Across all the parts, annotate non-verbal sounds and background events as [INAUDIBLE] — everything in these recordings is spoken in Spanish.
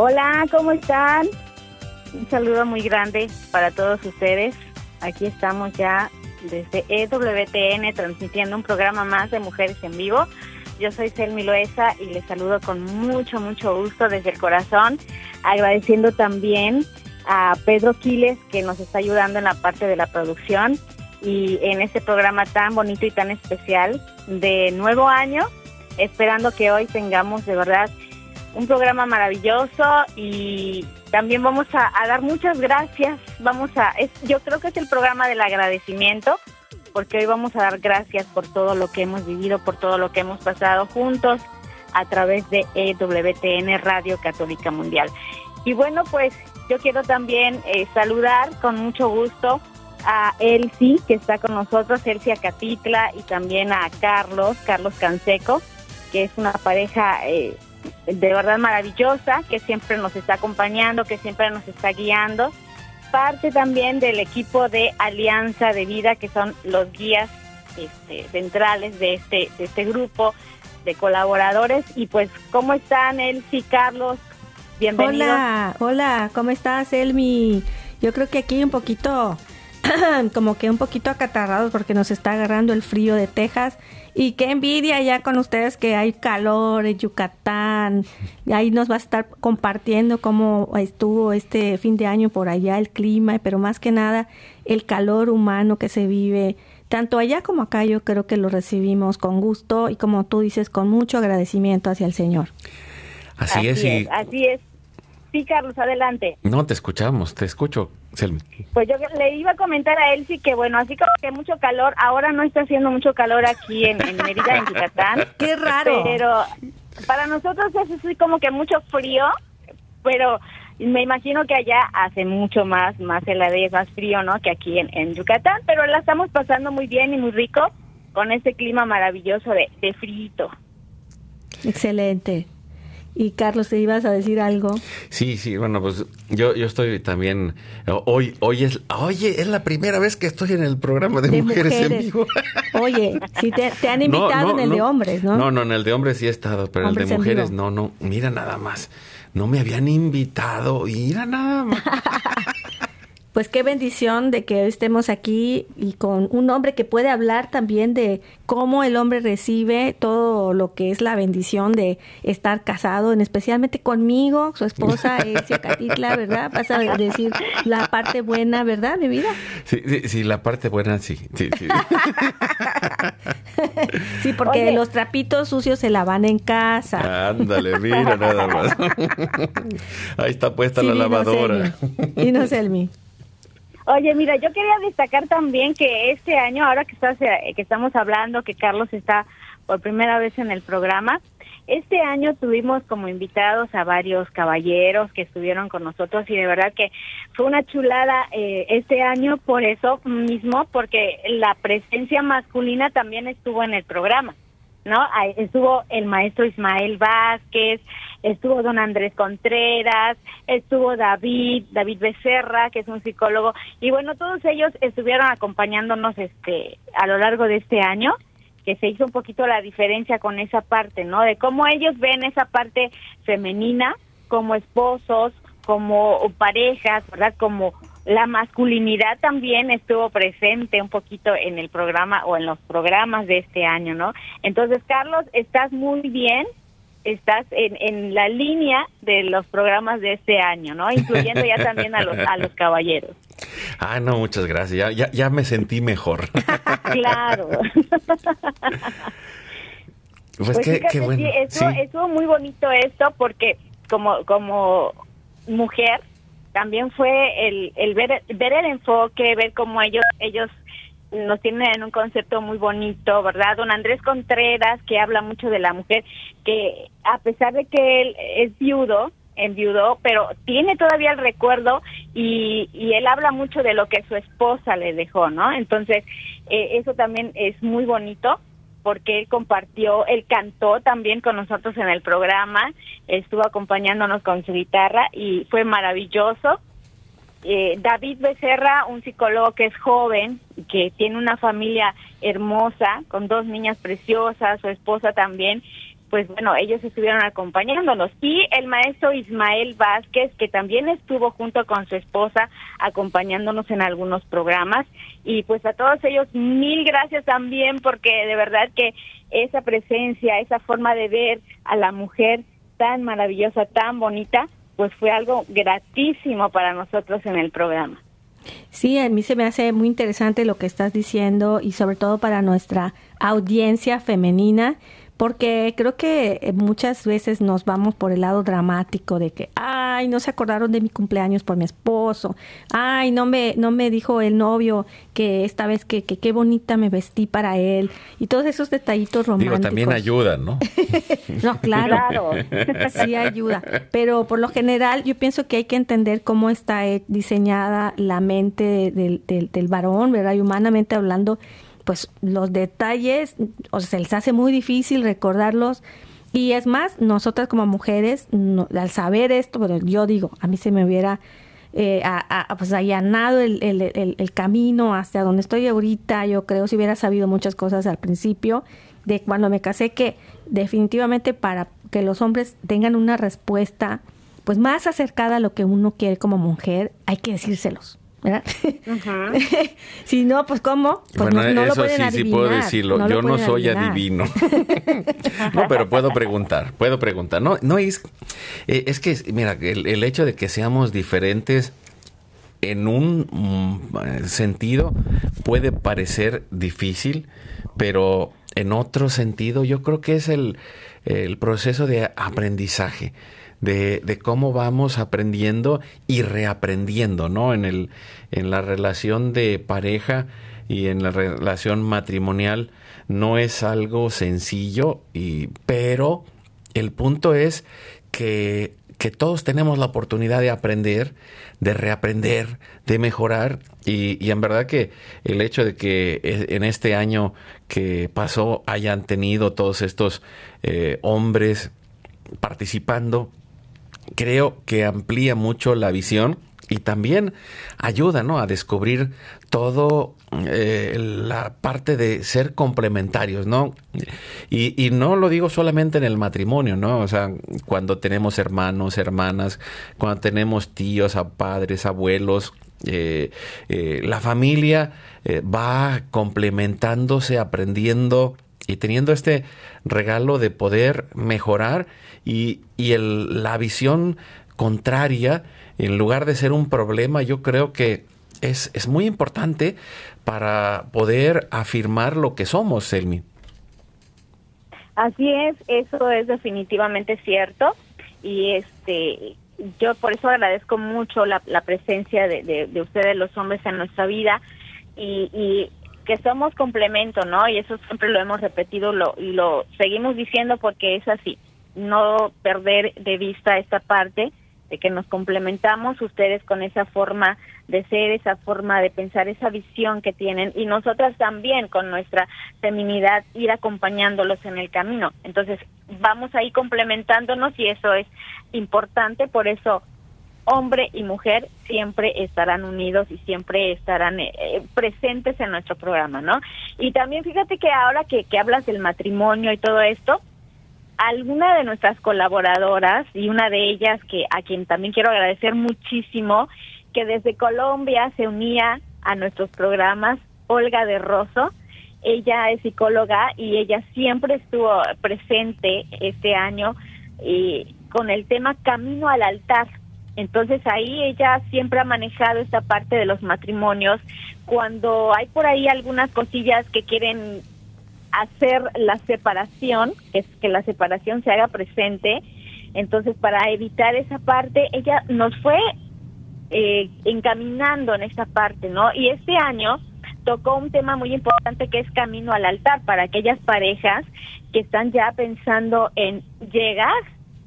Hola, ¿cómo están? Un saludo muy grande para todos ustedes. Aquí estamos ya desde EWTN transmitiendo un programa más de Mujeres en Vivo. Yo soy Selmi Loesa y les saludo con mucho, mucho gusto desde el corazón, agradeciendo también a Pedro Quiles que nos está ayudando en la parte de la producción y en este programa tan bonito y tan especial de nuevo año, esperando que hoy tengamos de verdad un programa maravilloso y también vamos a, dar muchas gracias. Vamos a, es, yo creo que es el programa del agradecimiento, porque hoy vamos a dar gracias por todo lo que hemos vivido, por todo lo que hemos pasado juntos a través de EWTN Radio Católica Mundial. Y bueno, pues yo quiero también eh, saludar con mucho gusto a Elsie, que está con nosotros, Elsie Acatitla, y también a Carlos, Carlos Canseco, que es una pareja eh, de verdad maravillosa, que siempre nos está acompañando, que siempre nos está guiando. Parte también del equipo de Alianza de Vida, que son los guías este, centrales de este, este grupo de colaboradores. Y pues, ¿cómo están, Elsie, Carlos? Bienvenidos. Hola, hola, ¿cómo estás, Elmi? Yo creo que aquí un poquito, [CLEARS THROAT] como que un poquito acatarrados porque nos está agarrando el frío de Texas. Y qué envidia ya con ustedes que hay calor en Yucatán. Y ahí nos va a estar compartiendo cómo estuvo este fin de año por allá el clima, pero más que nada el calor humano que se vive. Tanto allá como acá yo creo que lo recibimos con gusto y como tú dices, con mucho agradecimiento hacia el Señor. Así, es, y... Así es. Sí, Carlos, adelante. No, te escuchamos, te escucho, Selmi. Pues yo le iba a comentar a sí que bueno, así como que mucho calor, ahora no está haciendo mucho calor aquí en, en Mérida, en Yucatán. [LAUGHS] ¡Qué raro! Pero para nosotros es así como que mucho frío, pero me imagino que allá hace mucho más, más heladez, más frío, ¿no? Que aquí en, en Yucatán, pero la estamos pasando muy bien y muy rico con este clima maravilloso de, de frito. Excelente. Y Carlos, ¿te ibas a decir algo? Sí, sí, bueno, pues yo, yo estoy también, hoy, hoy es, oye, es la primera vez que estoy en el programa de, De mujeres, en vivo. [LAUGHS] Oye, si te, te han invitado en el de hombres, ¿no? No, no, en el de hombres sí he estado, pero Hombres el de mujeres no, no, mira nada más. No me habían invitado, mira nada más. [LAUGHS] Pues qué bendición de que hoy estemos aquí y con un hombre que puede hablar también de cómo el hombre recibe todo lo que es la bendición de estar casado, en especialmente conmigo, su esposa [LAUGHS] Elsia Catitla, ¿verdad? Vas a decir la parte buena, ¿verdad, mi vida? Sí, sí, sí, la parte buena sí. sí, sí. [LAUGHS] Sí, porque Oye. los trapitos sucios se lavan en casa. Ándale, mira nada más. [LAUGHS] Ahí está puesta Sí, la lavadora. Elmi. Dinos, Elmi. Oye, mira, yo quería destacar también que este año, ahora que, estás, eh, que estamos hablando, que Carlos está por primera vez en el programa, este año tuvimos como invitados a varios caballeros que estuvieron con nosotros y de verdad que fue una chulada eh, este año por eso mismo, porque la presencia masculina también estuvo en el programa. ¿No? Estuvo el maestro Ismael Vázquez, estuvo don Andrés Contreras, estuvo David, David Becerra, que es un psicólogo, y bueno, todos ellos estuvieron acompañándonos este a lo largo de este año, que se hizo un poquito la diferencia con esa parte, ¿no? De cómo ellos ven esa parte femenina como esposos, como parejas, ¿verdad? Como la masculinidad también estuvo presente un poquito en el programa o en los programas de este año, ¿no? Entonces, Carlos, estás muy bien, estás en, en la línea de los programas de este año, ¿no? Incluyendo ya también a los, a los caballeros. [LAUGHS] Ah, no, muchas gracias. Ya, ya, me sentí mejor. [LAUGHS] claro. [LAUGHS] Pues, pues qué, qué bueno. Sí, estuvo muy bonito esto porque como, como mujer también fue el, el ver, el enfoque, ver cómo ellos, ellos nos tienen en un concepto muy bonito, ¿verdad? Don Andrés Contreras, que habla mucho de la mujer, que a pesar de que él es viudo, enviudó, pero tiene todavía el recuerdo y, y él habla mucho de lo que su esposa le dejó, ¿no? Entonces, eh, eso también es muy bonito porque él compartió, él cantó también con nosotros en el programa, estuvo acompañándonos con su guitarra y fue maravilloso. Eh, David Becerra, un psicólogo que es joven, que tiene una familia hermosa, con dos niñas preciosas, su esposa también, pues bueno, ellos estuvieron acompañándonos. Y el maestro Ismael Vázquez, que también estuvo junto con su esposa acompañándonos en algunos programas. Y pues a todos ellos, mil gracias también, porque de verdad que esa presencia, esa forma de ver a la mujer tan maravillosa, tan bonita, pues fue algo gratísimo para nosotros en el programa. Sí, a mí se me hace muy interesante lo que estás diciendo y sobre todo para nuestra audiencia femenina, porque creo que eh, muchas veces nos vamos por el lado dramático de que, ay, no se acordaron de mi cumpleaños por mi esposo, ay, no me, no me dijo el novio que esta vez que qué bonita me vestí para él, y todos esos detallitos románticos. Digo, también ayudan, ¿no? [LAUGHS] no, claro, sí ayuda, pero por lo general yo pienso que hay que entender cómo está eh, diseñada la mente del, del, del varón, ¿verdad? Y humanamente hablando, pues los detalles, o sea, se les hace muy difícil recordarlos. Y es más, nosotras como mujeres, al saber esto, pero yo digo, a mí se me hubiera eh, pues allanado el, el, el, camino hasta donde estoy ahorita, yo creo, si hubiera sabido muchas cosas al principio de cuando me casé, que definitivamente para que los hombres tengan una respuesta pues más acercada a lo que uno quiere como mujer, hay que decírselos. ¿Verdad? [LAUGHS] si no, pues ¿cómo? Pues bueno, no, eso sí, sí puedo decirlo. Yo no soy adivino. [LAUGHS] no, pero puedo preguntar, puedo preguntar. No, no es, eh, es que, mira, el, hecho de que seamos diferentes en un mm, sentido puede parecer difícil, pero en otro sentido yo creo que es el, el proceso de aprendizaje de, cómo vamos aprendiendo y reaprendiendo, ¿no? En, el, en la relación de pareja y en la relación matrimonial no es algo sencillo, y, pero el punto es que, que todos tenemos la oportunidad de aprender, de reaprender, de mejorar y, en verdad que el hecho de que e, en este año que pasó hayan tenido todos estos eh, hombres participando creo que amplía mucho la visión y también ayuda ¿no? a descubrir todo eh, la parte de ser complementarios, ¿no? Y, y, no lo digo solamente en el matrimonio, ¿no? O sea, cuando tenemos hermanos, hermanas, cuando tenemos tíos, padres, abuelos, eh, eh, la familia va complementándose, aprendiendo y teniendo este regalo de poder mejorar y, y el, la visión contraria, en lugar de ser un problema, yo creo que es, es muy importante para poder afirmar lo que somos, Selmi. Así es, eso es definitivamente cierto y este yo por eso agradezco mucho la, presencia de, de, ustedes los hombres en nuestra vida y, y que somos complemento, ¿no? Y eso siempre lo hemos repetido lo, y lo seguimos diciendo porque es así. No perder de vista esta parte de que nos complementamos ustedes con esa forma de ser, esa forma de pensar, esa visión que tienen y nosotras también con nuestra feminidad ir acompañándolos en el camino. Entonces, vamos ahí complementándonos y eso es importante, por eso hombre y mujer siempre estarán unidos y siempre estarán eh, eh, presentes en nuestro programa, ¿no? Y también fíjate que ahora que, que hablas del matrimonio y todo esto, alguna de nuestras colaboradoras y una de ellas que a quien también quiero agradecer muchísimo que desde Colombia se unía a nuestros programas Olga de Rosso. Ella es psicóloga y ella siempre estuvo presente este año y con el tema Camino al altar. Entonces ahí ella siempre ha manejado esta parte de los matrimonios. Cuando hay por ahí algunas cosillas que quieren hacer la separación, que es que la separación se haga presente, entonces para evitar esa parte, ella nos fue eh, encaminando en esta parte, ¿no? Y este año tocó un tema muy importante que es camino al altar para aquellas parejas que están ya pensando en llegar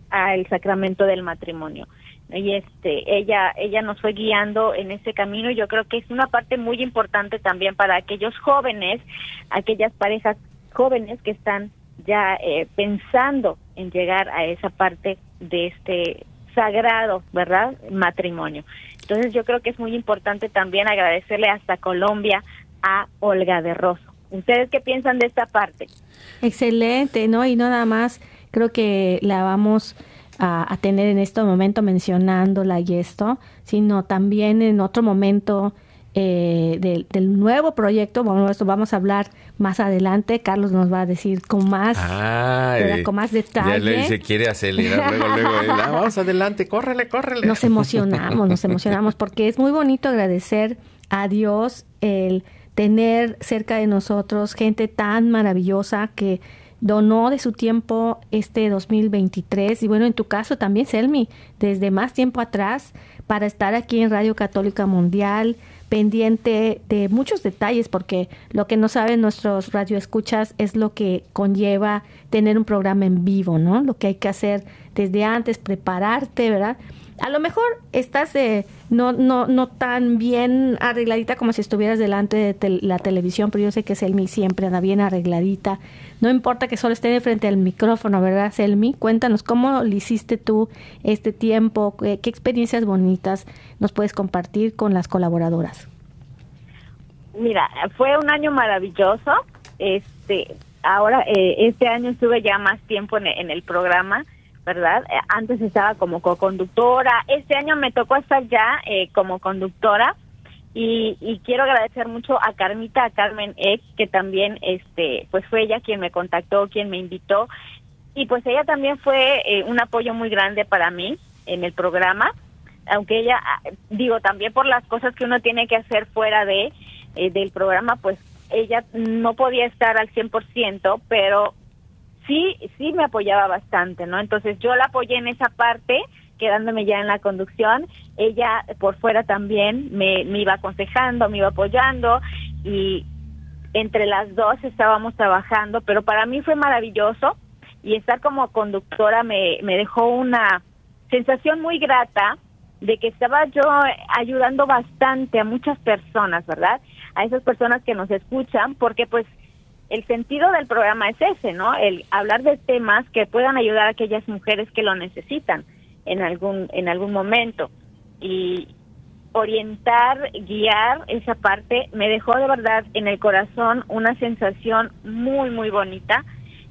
al sacramento del matrimonio y este ella ella nos fue guiando en ese camino. Y yo creo que es una parte muy importante también para aquellos jóvenes aquellas parejas jóvenes que están ya eh, pensando en llegar a esa parte de este sagrado verdad matrimonio. Entonces yo creo que es muy importante también agradecerle hasta Colombia a Olga de Rosso. Ustedes qué piensan de esta parte excelente no y nada más creo que la vamos a, tener en este momento mencionándola y esto, sino también en otro momento eh, del, nuevo proyecto. Bueno, esto vamos a hablar más adelante. Carlos nos va a decir con más, con más detalle. Ya le dice, quiere acelerar luego, luego. Ah, vamos adelante, córrele, córrele. Nos emocionamos, nos emocionamos porque es muy bonito agradecer a Dios el tener cerca de nosotros gente tan maravillosa que donó de su tiempo este 2023 y bueno, en tu caso también, Selmi, desde más tiempo atrás para estar aquí en Radio Católica Mundial, pendiente de muchos detalles, porque lo que no saben nuestros radioescuchas es lo que conlleva tener un programa en vivo, ¿no? Lo que hay que hacer desde antes, prepararte, ¿verdad? A lo mejor estás eh, no, no, no tan bien arregladita como si estuvieras delante de la televisión, pero yo sé que Selmi siempre anda bien arregladita. No importa que solo esté de frente al micrófono, ¿verdad, Selmi? Cuéntanos cómo le hiciste tú este tiempo, qué, experiencias bonitas nos puedes compartir con las colaboradoras. Mira, fue un año maravilloso. Este, ahora, eh, este año estuve ya más tiempo en el programa ¿verdad? Eh, antes estaba como co-conductora, este año me tocó estar ya eh, como conductora. Y, quiero agradecer mucho a Carmita, a Carmen Eck, que también este pues fue ella quien me contactó, quien me invitó. Y pues ella también fue eh, un apoyo muy grande para mí en el programa, aunque ella, ah, digo, también por las cosas que uno tiene que hacer fuera de del programa, pues ella no podía estar al 100%, pero sí, sí me apoyaba bastante, ¿no? Entonces yo la apoyé en esa parte, quedándome ya en la conducción, ella por fuera también me, iba aconsejando, me iba apoyando y entre las dos estábamos trabajando, pero para mí fue maravilloso y estar como conductora me, me dejó una sensación muy grata de que estaba yo ayudando bastante a muchas personas, ¿verdad? A esas personas que nos escuchan, porque pues el sentido del programa es ese, ¿no? El hablar de temas que puedan ayudar a aquellas mujeres que lo necesitan en algún en algún momento y orientar, guiar esa parte me dejó de verdad en el corazón una sensación muy muy bonita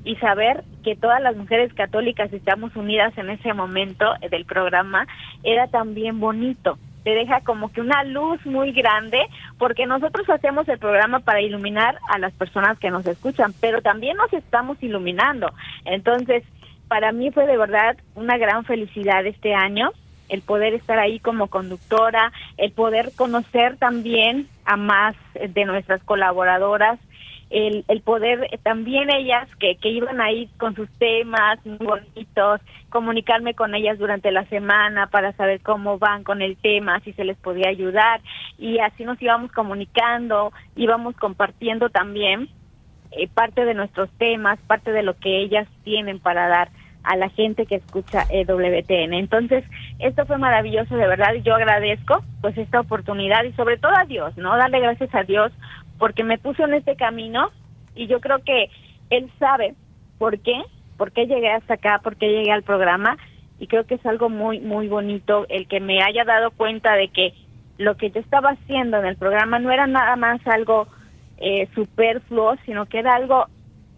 y saber que todas las mujeres católicas estamos unidas en ese momento del programa era también bonito te deja como que una luz muy grande, porque nosotros hacemos el programa para iluminar a las personas que nos escuchan, pero también nos estamos iluminando. Entonces, para mí fue de verdad una gran felicidad este año el poder estar ahí como conductora, el poder conocer también a más de nuestras colaboradoras el, el poder eh, también ellas que, que iban ahí con sus temas muy bonitos, comunicarme con ellas durante la semana para saber cómo van con el tema, si se les podía ayudar y así nos íbamos comunicando, íbamos compartiendo también eh, parte de nuestros temas, parte de lo que ellas tienen para dar a la gente que escucha EWTN. Entonces, esto fue maravilloso, de verdad, y yo agradezco pues esta oportunidad y sobre todo a Dios, ¿no? Darle gracias a Dios porque me puso en este camino y yo creo que él sabe por qué, por qué llegué hasta acá, por qué llegué al programa. Y creo que es algo muy, muy bonito el que me haya dado cuenta de que lo que yo estaba haciendo en el programa no era nada más algo eh, superfluo, sino que era algo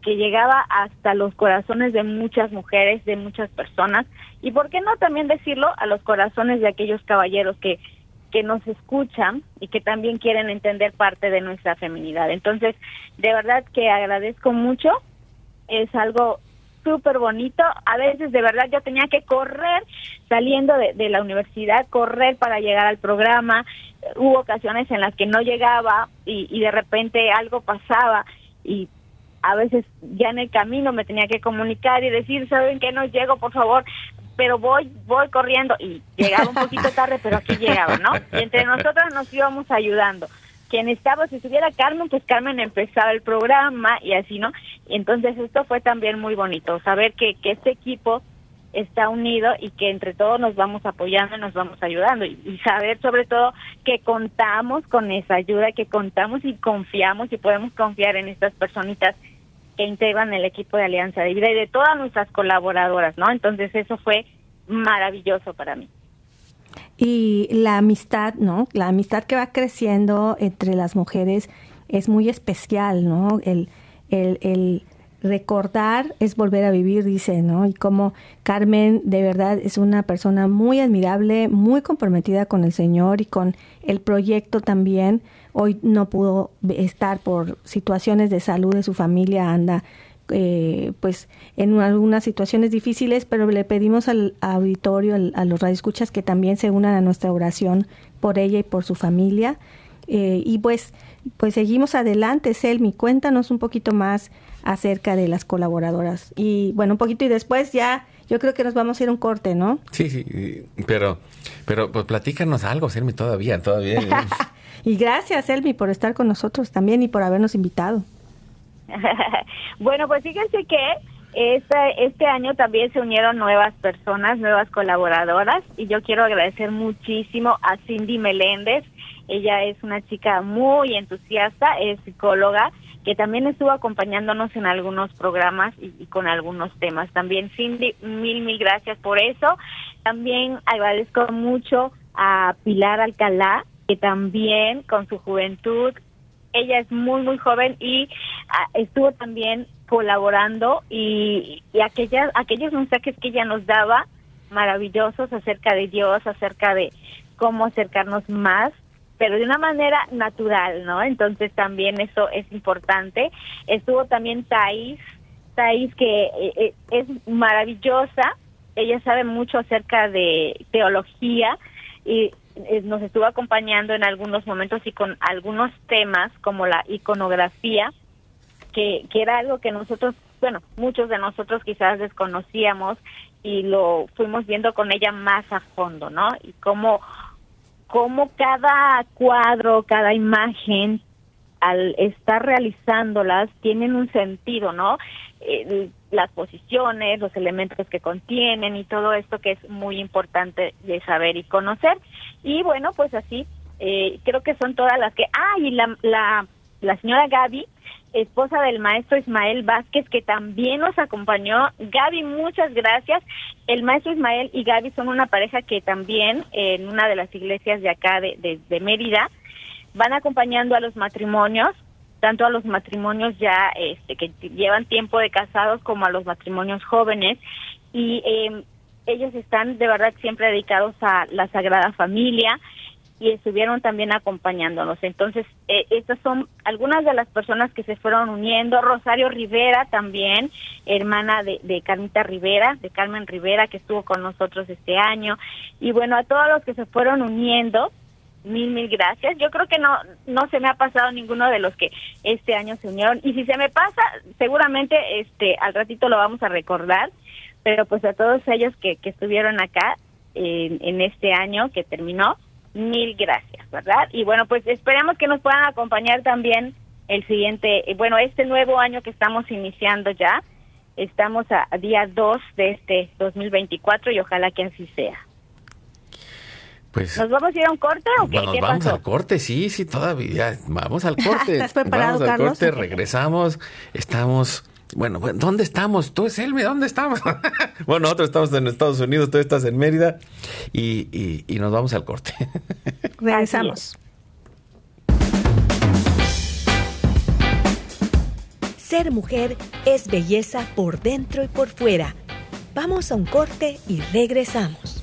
que llegaba hasta los corazones de muchas mujeres, de muchas personas, y por qué no también decirlo a los corazones de aquellos caballeros que que nos escuchan y que también quieren entender parte de nuestra feminidad. Entonces, de verdad que agradezco mucho, es algo súper bonito. A veces de verdad yo tenía que correr saliendo de, la universidad, correr para llegar al programa. Hubo ocasiones en las que no llegaba y, y de repente algo pasaba y a veces ya en el camino me tenía que comunicar y decir, ¿saben qué? No llego, por favor, pero voy, voy corriendo y llegaba un poquito tarde, pero aquí llegaba, ¿no? Y entre nosotros nos íbamos ayudando. Quien estaba, si estuviera Carmen, pues Carmen empezaba el programa y así, ¿no? Y entonces esto fue también muy bonito, saber que, que este equipo está unido y que entre todos nos vamos apoyando y nos vamos ayudando y, saber sobre todo que contamos con esa ayuda, que contamos y confiamos y podemos confiar en estas personitas que integran el equipo de Alianza de Vida y de todas nuestras colaboradoras, ¿no? Entonces eso fue maravilloso para mí. Y la amistad, ¿no? La amistad que va creciendo entre las mujeres es muy especial, ¿no? El, el, el recordar es volver a vivir, dice, ¿no? Y como Carmen de verdad es una persona muy admirable, muy comprometida con el Señor y con el proyecto también. Hoy no pudo estar por situaciones de salud de su familia, anda eh, pues en algunas situaciones difíciles, pero le pedimos al auditorio, a los radioescuchas que también se unan a nuestra oración por ella y por su familia. Eh, y pues, pues seguimos adelante, Selmi, cuéntanos un poquito más acerca de las colaboradoras. Y bueno, un poquito y después ya yo creo que nos vamos a ir a un corte, ¿no? Sí, sí, pero, pero pues platícanos algo, Selmi, todavía, todavía. [LAUGHS] y gracias, Selmi, por estar con nosotros también y por habernos invitado. [LAUGHS] bueno, pues fíjense que este, este año también se unieron nuevas personas, nuevas colaboradoras, y yo quiero agradecer muchísimo a Cindy Meléndez. Ella es una chica muy entusiasta, es psicóloga, que también estuvo acompañándonos en algunos programas y, con algunos temas. También Cindy, mil, mil gracias por eso. También agradezco mucho a Pilar Alcalá, que también con su juventud, ella es muy, muy joven y ah, estuvo también colaborando y, y aquellas, aquellos mensajes que ella nos daba, maravillosos acerca de Dios, acerca de cómo acercarnos más pero de una manera natural, ¿no? Entonces también eso es importante. Estuvo también Thais, Thais que eh, eh, es maravillosa, ella sabe mucho acerca de teología y nos estuvo acompañando en algunos momentos y con algunos temas como la iconografía, que, que era algo que nosotros, bueno, muchos de nosotros quizás desconocíamos y lo fuimos viendo con ella más a fondo, ¿no? Y cómo cómo cada cuadro, cada imagen, al estar realizándolas, tienen un sentido, ¿no? Eh, las posiciones, los elementos que contienen y todo esto que es muy importante de saber y conocer. Y bueno, pues así, eh, creo que son todas las que... Ah, y la, la, la señora Gaby esposa del maestro Ismael Vázquez, que también nos acompañó. Gaby, muchas gracias. El maestro Ismael y Gaby son una pareja que también en una de las iglesias de acá de, de, Mérida van acompañando a los matrimonios, tanto a los matrimonios ya este, que llevan tiempo de casados como a los matrimonios jóvenes. Y eh, ellos están de verdad siempre dedicados a la Sagrada Familia y estuvieron también acompañándonos. Entonces, eh, estas son algunas de las personas que se fueron uniendo. Rosario Rivera también, hermana de, de Carmita Rivera, de Carmen Rivera, que estuvo con nosotros este año. Y bueno, a todos los que se fueron uniendo, mil, mil gracias. Yo creo que no, no se me ha pasado ninguno de los que este año se unieron. Y si se me pasa, seguramente este al ratito lo vamos a recordar. Pero pues a todos ellos que, que estuvieron acá en este año que terminó, mil gracias, ¿verdad? Y bueno, pues esperemos que nos puedan acompañar también el siguiente, eh, bueno, este nuevo año que estamos iniciando ya. Estamos a, día 2 de este 2024 y ojalá que así sea. Pues, ¿Nos vamos a ir a un corte o qué? Nos vamos al corte, sí, sí, todavía. Vamos al corte. [LAUGHS] ¿Estás preparado, vamos al corte, regresamos. Estamos bueno, ¿dónde estamos? Tú, Selmi, ¿dónde estamos? [LAUGHS] bueno, nosotros estamos en Estados Unidos, tú estás en Mérida y, y nos vamos al corte. [LAUGHS] Regresamos. Ser mujer es belleza por dentro y por fuera. Vamos a un corte y regresamos.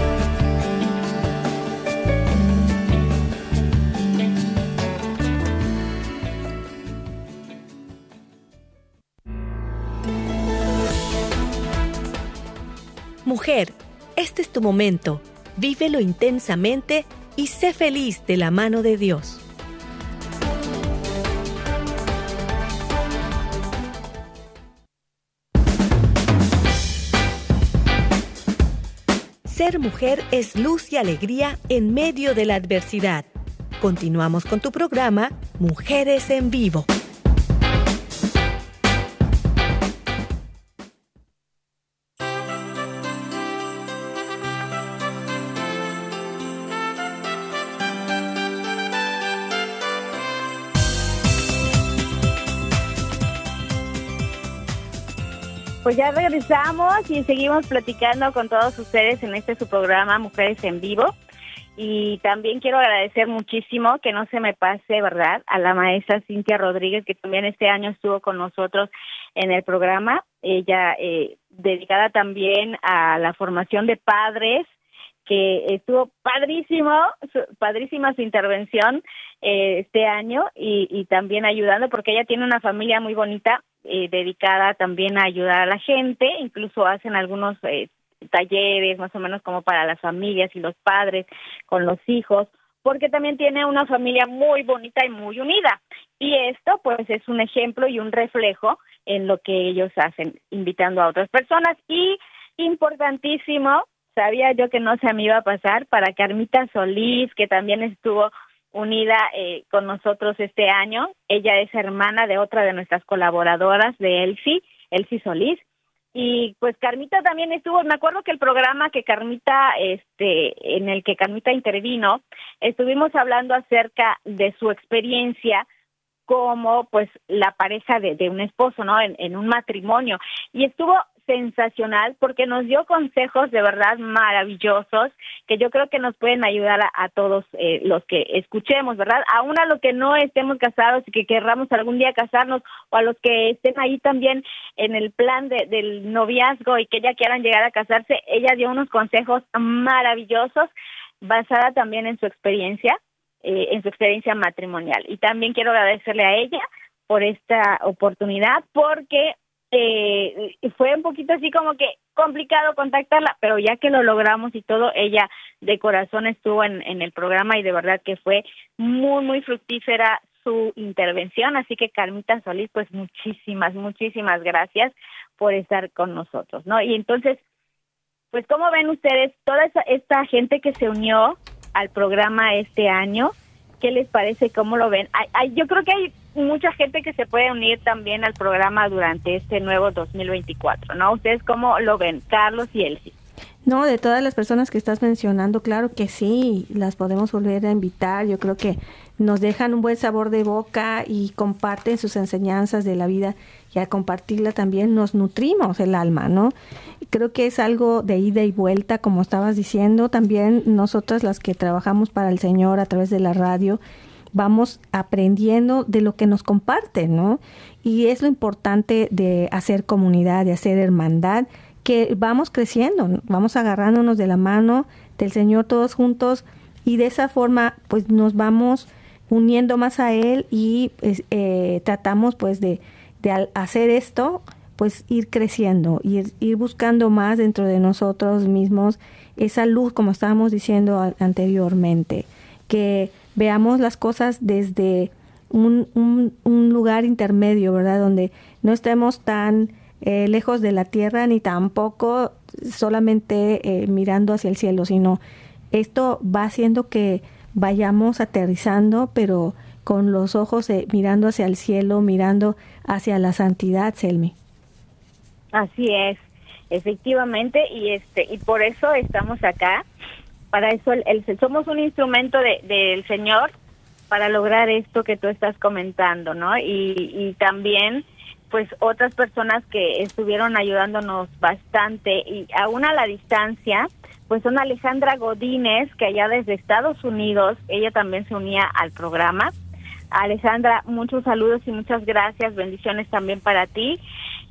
Mujer, este es tu momento. Vívelo intensamente y sé feliz de la mano de Dios. Ser mujer es luz y alegría en medio de la adversidad. Continuamos con tu programa Mujeres en Vivo. Pues ya regresamos y seguimos platicando con todos ustedes en este su programa Mujeres en Vivo. Y también quiero agradecer muchísimo que no se me pase, ¿verdad? A la maestra Cintia Rodríguez, que también este año estuvo con nosotros en el programa. Ella eh, dedicada también a la formación de padres, que estuvo padrísimo, padrísima su intervención eh, este año y, y también ayudando porque ella tiene una familia muy bonita eh, dedicada también a ayudar a la gente, incluso hacen algunos eh, talleres más o menos como para las familias y los padres con los hijos, porque también tiene una familia muy bonita y muy unida. Y esto pues es un ejemplo y un reflejo en lo que ellos hacen, invitando a otras personas. Y importantísimo, sabía yo que no se me iba a pasar, para Carmita Solís, que también estuvo unida eh, con nosotros este año. Ella es hermana de otra de nuestras colaboradoras de Elsie, Elsie Solís. Y pues Carmita también estuvo, me acuerdo que el programa que Carmita, este, en el que Carmita intervino, estuvimos hablando acerca de su experiencia como pues la pareja de, de un esposo, ¿no? En, en un matrimonio. Y estuvo sensacional porque nos dio consejos de verdad maravillosos que yo creo que nos pueden ayudar a, todos eh, los que escuchemos, ¿verdad? Aún a los que no estemos casados y que querramos algún día casarnos o a los que estén ahí también en el plan de, del noviazgo y que ya quieran llegar a casarse, ella dio unos consejos maravillosos basada también en su experiencia, eh, en su experiencia matrimonial. Y también quiero agradecerle a ella por esta oportunidad porque eh, fue un poquito así como que complicado contactarla, pero ya que lo logramos y todo, ella de corazón estuvo en, en el programa y de verdad que fue muy, muy fructífera su intervención. Así que Carmita Solís, pues muchísimas, muchísimas gracias por estar con nosotros, ¿no? Y entonces, pues como ven ustedes, toda esa, esta gente que se unió al programa este año, ¿qué les parece? ¿Cómo lo ven? Hay, yo creo que hay mucha gente que se puede unir también al programa durante este nuevo 2024, ¿no? ¿Ustedes cómo lo ven, Carlos y Elsie? No, de todas las personas que estás mencionando, claro que sí, las podemos volver a invitar. Yo creo que nos dejan un buen sabor de boca y comparten sus enseñanzas de la vida y al compartirla también nos nutrimos el alma, ¿no? Creo que es algo de ida y vuelta, como estabas diciendo, también nosotras las que trabajamos para el Señor a través de la radio vamos aprendiendo de lo que nos comparten, ¿no? Y es lo importante de hacer comunidad, de hacer hermandad, que vamos creciendo, vamos agarrándonos de la mano del Señor todos juntos y de esa forma pues nos vamos uniendo más a Él y pues, eh, tratamos pues de, de hacer esto pues ir creciendo, ir, ir buscando más dentro de nosotros mismos esa luz como estábamos diciendo anteriormente, que veamos las cosas desde un, lugar intermedio, ¿verdad? Donde no estemos tan eh, lejos de la tierra ni tampoco solamente eh, mirando hacia el cielo, sino esto va haciendo que vayamos aterrizando, pero con los ojos mirando hacia el cielo, mirando hacia la santidad, Selmi. Así es, efectivamente, y este y por eso estamos acá para eso el, somos un instrumento del Señor para lograr esto que tú estás comentando, ¿no? Y, y también pues otras personas que estuvieron ayudándonos bastante y aún a la distancia, pues son Alejandra Godínez, que allá desde Estados Unidos, ella también se unía al programa. Alejandra, muchos saludos y muchas gracias, bendiciones también para ti.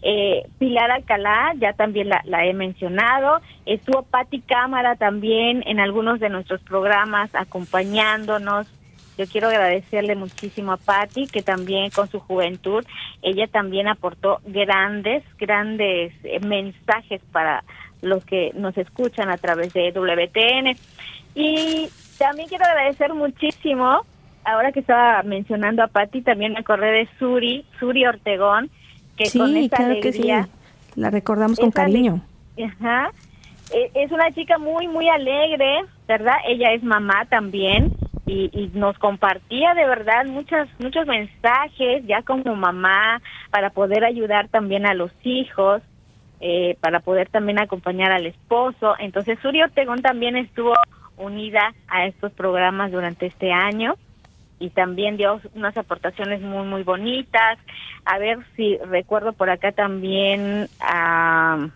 Eh, Pilar Alcalá, ya también la, he mencionado. Estuvo Patti Cámara también en algunos de nuestros programas acompañándonos. Yo quiero agradecerle muchísimo a Patti, que también con su juventud, ella también aportó grandes, grandes eh, mensajes para los que nos escuchan a través de WTN. Y también quiero agradecer muchísimo, ahora que estaba mencionando a Patti, también me acordé de Suri, Suri Ortegón, que con esa alegría, La recordamos con cariño. Ajá. E, es una chica muy, muy alegre, ¿verdad? Ella es mamá también y, nos compartía de verdad muchas, muchos mensajes ya como mamá para poder ayudar también a los hijos, eh, para poder también acompañar al esposo. Entonces, Suri Ortegón también estuvo unida a estos programas durante este año y también dio unas aportaciones muy, muy bonitas. A ver si recuerdo por acá también a...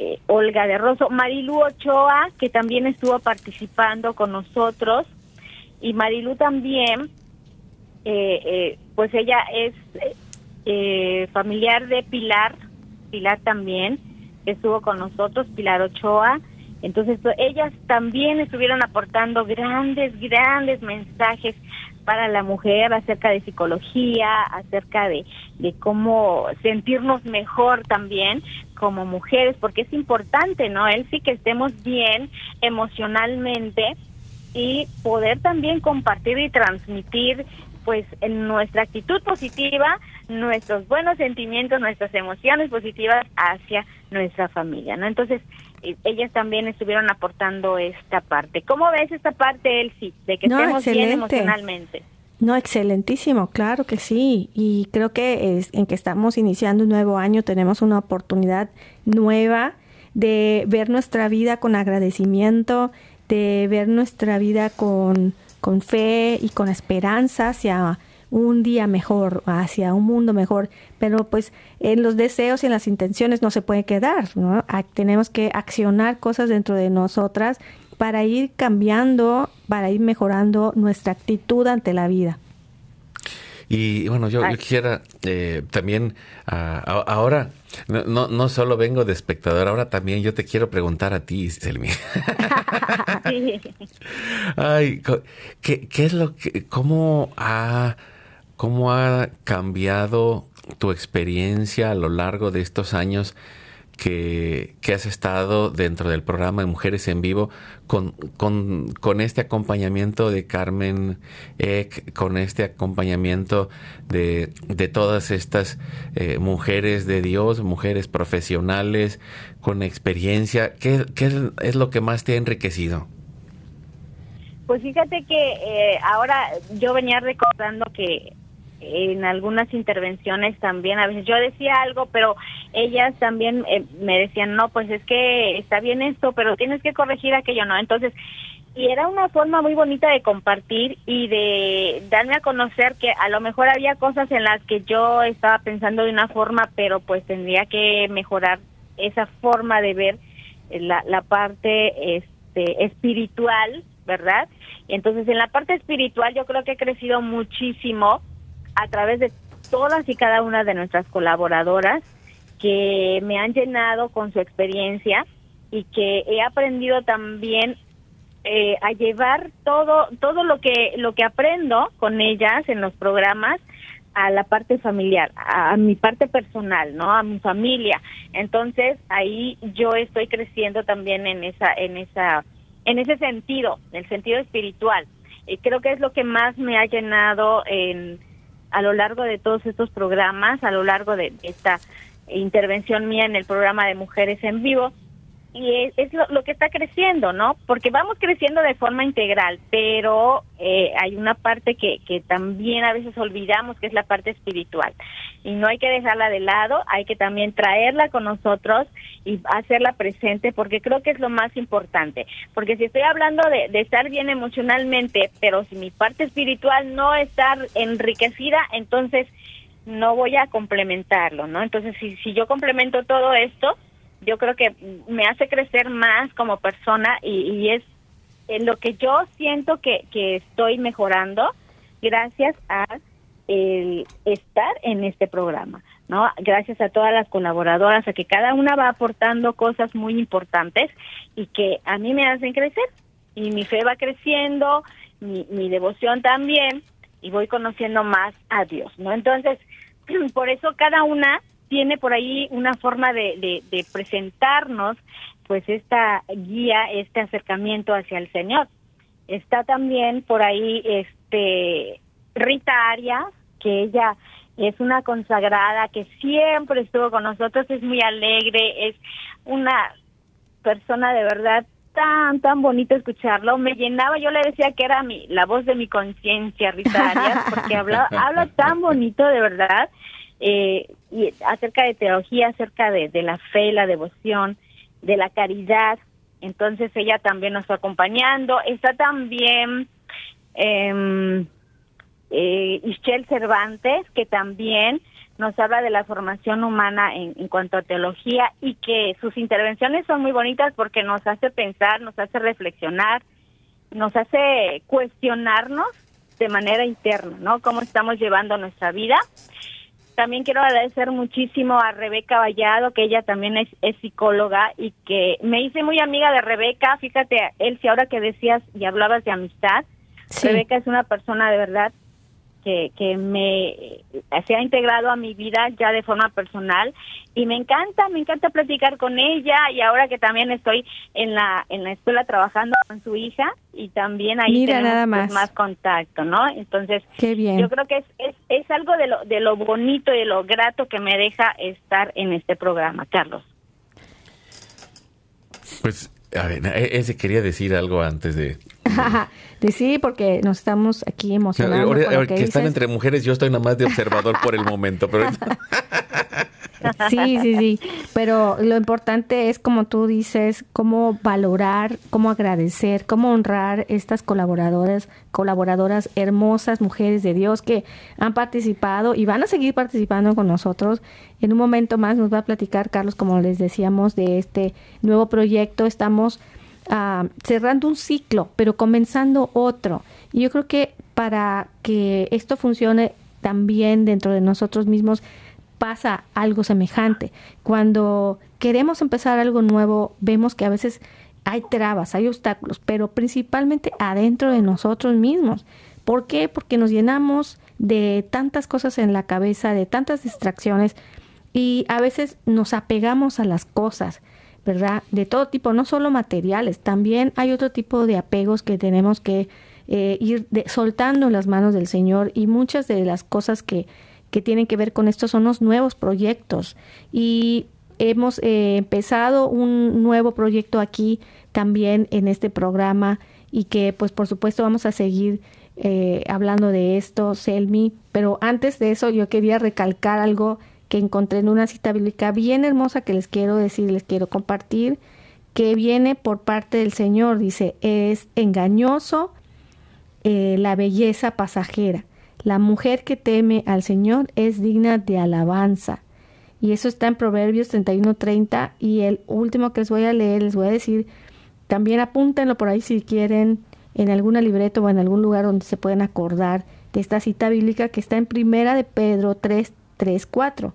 Eh, Olga de Rosso, Marilu Ochoa, que también estuvo participando con nosotros, y Marilu también, eh, eh, pues ella es eh, familiar de Pilar, Pilar también, que estuvo con nosotros, Pilar Ochoa. Entonces, ellas también estuvieron aportando grandes, grandes mensajes para la mujer acerca de psicología, acerca de, de cómo sentirnos mejor también como mujeres, porque es importante, ¿no? Él sí que estemos bien emocionalmente, y poder también compartir y transmitir pues en nuestra actitud positiva, nuestros buenos sentimientos, nuestras emociones positivas hacia nuestra familia, ¿no? Entonces, ellas también estuvieron aportando esta parte. ¿Cómo ves esta parte, Elsie, de que estemos bien emocionalmente? No, excelentísimo, claro que sí. Y creo que es, en que estamos iniciando un nuevo año tenemos una oportunidad nueva de ver nuestra vida con agradecimiento, de ver nuestra vida con, con fe y con esperanza hacia un día mejor, hacia un mundo mejor, pero pues en los deseos y en las intenciones no se puede quedar, ¿no? Tenemos que accionar cosas dentro de nosotras para ir cambiando, para ir mejorando nuestra actitud ante la vida. Y bueno, yo, quisiera eh, también, ah, ahora, no, no solo vengo de espectador, ahora también yo te quiero preguntar a ti, Selmi. [LAUGHS] [LAUGHS] Ay, ¿qué, ¿qué, es lo que, cómo ha, cómo ha cambiado tu experiencia a lo largo de estos años que, has estado dentro del programa de Mujeres en Vivo con, con, este acompañamiento de Carmen Eck, con este acompañamiento de, de todas estas eh, mujeres de Dios, mujeres profesionales con experiencia. ¿Qué, ¿Qué, es lo que más te ha enriquecido? Pues fíjate que eh, ahora yo venía recordando que en algunas intervenciones también, a veces yo decía algo, pero ellas también eh, me decían, no, pues es que está bien esto, pero tienes que corregir aquello, ¿no? Entonces, y era una forma muy bonita de compartir y de darme a conocer que a lo mejor había cosas en las que yo estaba pensando de una forma, pero pues tendría que mejorar esa forma de ver la, la parte este, espiritual, ¿verdad? Y entonces en la parte espiritual yo creo que he crecido muchísimo a través de todas y cada una de nuestras colaboradoras que me han llenado con su experiencia y que he aprendido también eh, a llevar todo todo lo que lo que aprendo con ellas en los programas a la parte familiar, a, mi parte personal, ¿no? A mi familia. Entonces, ahí yo estoy creciendo también en esa en esa en ese sentido, en el sentido espiritual. Y creo que es lo que más me ha llenado en a lo largo de todos estos programas, a lo largo de esta intervención mía en el programa de Mujeres en Vivo. Y es, lo, que está creciendo, ¿no? Porque vamos creciendo de forma integral, pero eh, hay una parte que, que también a veces olvidamos, que es la parte espiritual. Y no hay que dejarla de lado, hay que también traerla con nosotros y hacerla presente, porque creo que es lo más importante. Porque si estoy hablando de, de estar bien emocionalmente, pero si mi parte espiritual no está enriquecida, entonces no voy a complementarlo, ¿no? Entonces, si, si yo complemento todo esto, yo creo que me hace crecer más como persona y, es en lo que yo siento que, que estoy mejorando gracias a el estar en este programa, ¿no? Gracias a todas las colaboradoras, a que cada una va aportando cosas muy importantes y que a mí me hacen crecer y mi fe va creciendo, mi, mi devoción también y voy conociendo más a Dios, ¿no? Entonces, [CLEARS THROAT] por eso cada una tiene por ahí una forma de, de, presentarnos pues esta guía, este acercamiento hacia el Señor. Está también por ahí este Rita Arias, que ella es una consagrada que siempre estuvo con nosotros, es muy alegre, es una persona de verdad tan, tan bonito escucharlo. Me llenaba, yo le decía que era mi, la voz de mi conciencia, Rita Arias, porque habla, habla tan bonito de verdad eh, y acerca de teología, acerca de, la fe, la devoción, de la caridad. Entonces ella también nos está acompañando. Está también eh, eh, Cervantes, que también nos habla de la formación humana en, en, cuanto a teología y que sus intervenciones son muy bonitas porque nos hace pensar, nos hace reflexionar, nos hace cuestionarnos de manera interna, ¿no? Cómo estamos llevando nuestra vida también quiero agradecer muchísimo a Rebeca Vallado, que ella también es, psicóloga y que me hice muy amiga de Rebeca. Fíjate, Elsie, ahora que decías y hablabas de amistad, Rebeca es una persona de verdad que, que me se ha integrado a mi vida ya de forma personal y me encanta, me encanta platicar con ella y ahora que también estoy en la en la escuela trabajando con su hija y también ahí tenemos pues, más. contacto, ¿no? Entonces, yo creo que es, es, es algo de lo, de lo bonito y de lo grato que me deja estar en este programa, Carlos. Pues, a ver, e, ese quería decir algo antes de, [LAUGHS] de sí, porque nos estamos aquí emocionando. Ahora, que, están entre mujeres, yo estoy nada más de observador por el momento, pero... [LAUGHS] Sí, sí, sí. Pero lo importante es, como tú dices, cómo valorar, cómo agradecer, cómo honrar estas colaboradoras, colaboradoras hermosas, mujeres de Dios que han participado y van a seguir participando con nosotros. En un momento más nos va a platicar Carlos, como les decíamos, de este nuevo proyecto. Estamos Ah, cerrando un ciclo, pero comenzando otro. Y yo creo que para que esto funcione también dentro de nosotros mismos pasa algo semejante. Cuando queremos empezar algo nuevo, vemos que a veces hay trabas, hay obstáculos, pero principalmente adentro de nosotros mismos. ¿Por qué? Porque nos llenamos de tantas cosas en la cabeza, de tantas distracciones y a veces nos apegamos a las cosas ¿verdad? De todo tipo, no solo materiales, también hay otro tipo de apegos que tenemos que eh, ir soltando en las manos del Señor y muchas de las cosas que, que tienen que ver con esto son los nuevos proyectos y hemos eh, empezado un nuevo proyecto aquí también en este programa y que pues por supuesto vamos a seguir eh, hablando de esto, Selmi, pero antes de eso yo quería recalcar algo que encontré en una cita bíblica bien hermosa que les quiero decir, les quiero compartir, que viene por parte del Señor. Dice, es engañoso eh, la belleza pasajera. La mujer que teme al Señor es digna de alabanza. Y eso está en Proverbios 31:30. Y el último que les voy a leer, les voy a decir, también apúntenlo por ahí si quieren, en alguna libreta o en algún lugar donde se pueden acordar de esta cita bíblica que está en Primera de Pedro 3, 3, 4.